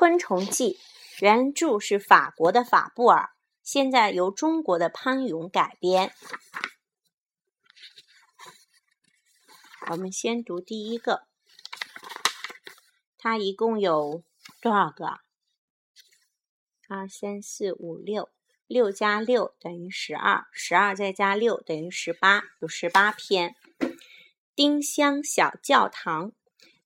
昆虫记》，原著是法国的法布尔，现在由中国的潘勇改编。我们先读第一个，它一共有多少个？二三四五六，六加六等于十二，十二再加六等于十八，有十八篇。丁香小教堂，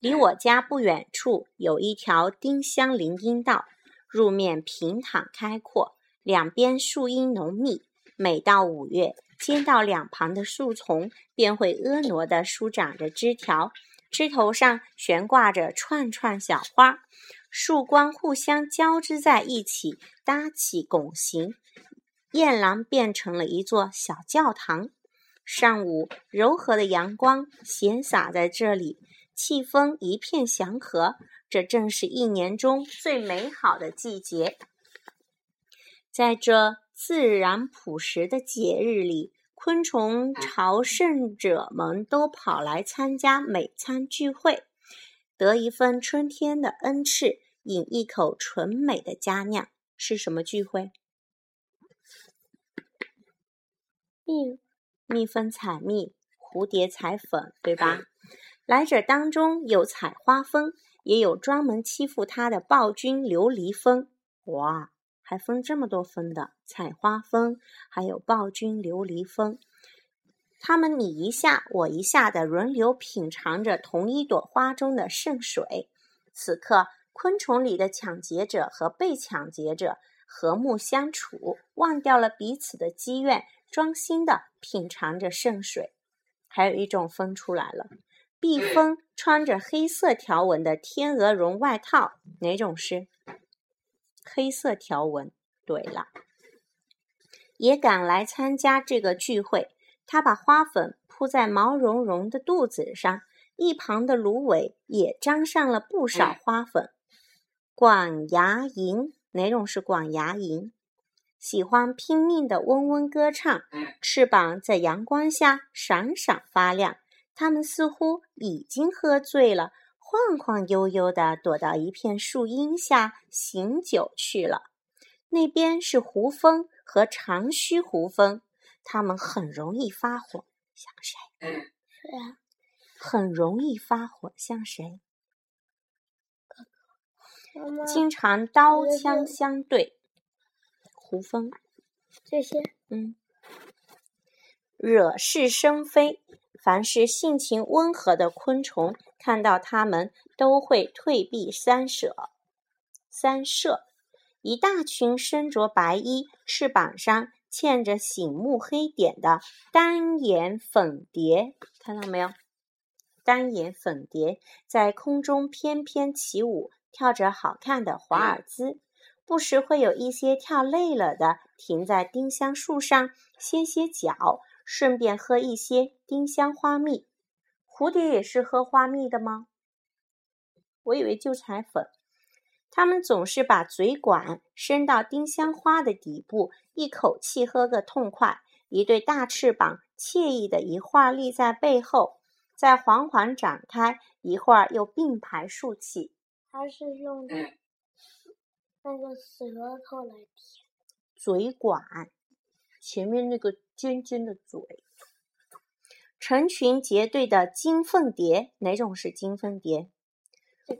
离我家不远处有一条丁香林荫道，路面平坦开阔，两边树荫浓密。每到五月，街道两旁的树丛便会婀娜地舒展着枝条，枝头上悬挂着串串小花，树冠互相交织在一起，搭起拱形，燕廊变成了一座小教堂。上午，柔和的阳光闲洒在这里，气氛一片祥和。这正是一年中最美好的季节，在这。自然朴实的节日里，昆虫朝圣者们都跑来参加美餐聚会，得一份春天的恩赐，饮一口纯美的佳酿。是什么聚会？蜜蜜蜂采蜜，蝴蝶采粉，对吧？来者当中有采花蜂，也有专门欺负它的暴君琉璃蜂。哇！还分这么多蜂的，采花蜂，还有暴君琉璃蜂，他们你一下我一下的轮流品尝着同一朵花中的圣水。此刻，昆虫里的抢劫者和被抢劫者和睦相处，忘掉了彼此的积怨，专心的品尝着圣水。还有一种蜂出来了，蜜蜂穿着黑色条纹的天鹅绒外套，哪种是？黑色条纹，对了，也赶来参加这个聚会。他把花粉铺在毛茸茸的肚子上，一旁的芦苇也沾上了不少花粉。管牙蝇，哪种是管牙蝇？喜欢拼命的嗡嗡歌唱，翅膀在阳光下闪闪发亮。它们似乎已经喝醉了。晃晃悠悠地躲到一片树荫下醒酒去了。那边是胡蜂和长须胡蜂，它们很容易发火，像谁？是啊，很容易发火，像谁？妈妈，经常刀枪相对。胡蜂，这些，嗯，惹是生非。凡是性情温和的昆虫，看到它们都会退避三舍。三舍，一大群身着白衣、翅膀上嵌着醒目黑点的单眼粉蝶，看到没有？单眼粉蝶在空中翩翩起舞，跳着好看的华尔兹。不时会有一些跳累了的，停在丁香树上歇歇脚。顺便喝一些丁香花蜜，蝴蝶也是喝花蜜的吗？我以为就采粉。它们总是把嘴管伸到丁香花的底部，一口气喝个痛快。一对大翅膀惬意的一会儿立在背后，再缓缓展开，一会儿又并排竖起。它是用那个舌头来舔嘴管。前面那个尖尖的嘴，成群结队的金凤蝶，哪种是金凤蝶？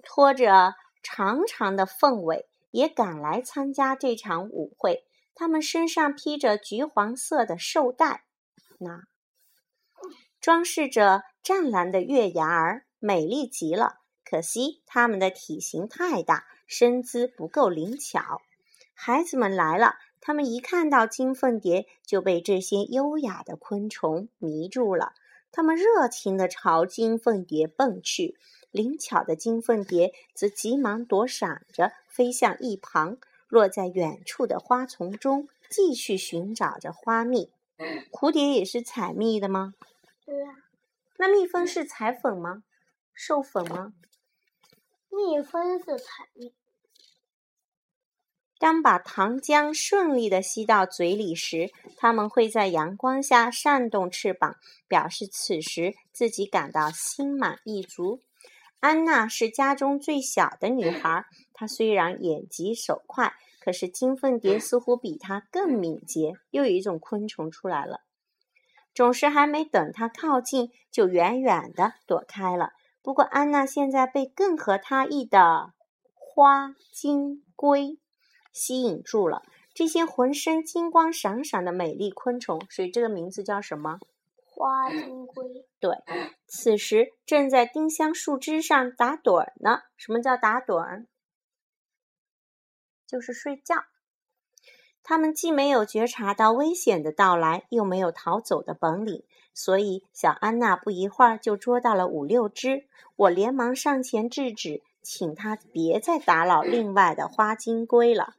拖着长长的凤尾，也赶来参加这场舞会。它们身上披着橘黄色的绶带，那装饰着湛蓝的月牙儿，美丽极了。可惜它们的体型太大，身姿不够灵巧。孩子们来了。他们一看到金凤蝶，就被这些优雅的昆虫迷住了。他们热情地朝金凤蝶奔去，灵巧的金凤蝶则急忙躲闪着，飞向一旁，落在远处的花丛中，继续寻找着花蜜。蝴蝶也是采蜜的吗？对啊。那蜜蜂是采粉吗？授粉吗？蜜蜂是采蜜。当把糖浆顺利的吸到嘴里时，它们会在阳光下扇动翅膀，表示此时自己感到心满意足。安娜是家中最小的女孩，她虽然眼疾手快，可是金凤蝶似乎比她更敏捷。又有一种昆虫出来了，总是还没等它靠近，就远远的躲开了。不过安娜现在被更合她意的花金龟吸引住了。这些浑身金光闪闪的美丽昆虫，所以这个名字叫什么？花金龟。对，此时正在丁香树枝上打盹儿呢。什么叫打盹儿？就是睡觉。它们既没有觉察到危险的到来，又没有逃走的本领，所以小安娜不一会儿就捉到了五六只。我连忙上前制止，请他别再打扰另外的花金龟了。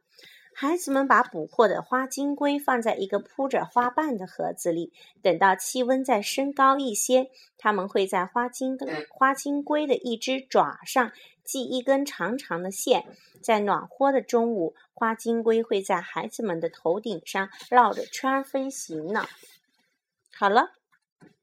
孩子们把捕获的花金龟放在一个铺着花瓣的盒子里，等到气温再升高一些，他们会在花金花金龟的一只爪上系一根长长的线。在暖和的中午，花金龟会在孩子们的头顶上绕着圈飞行呢。好了。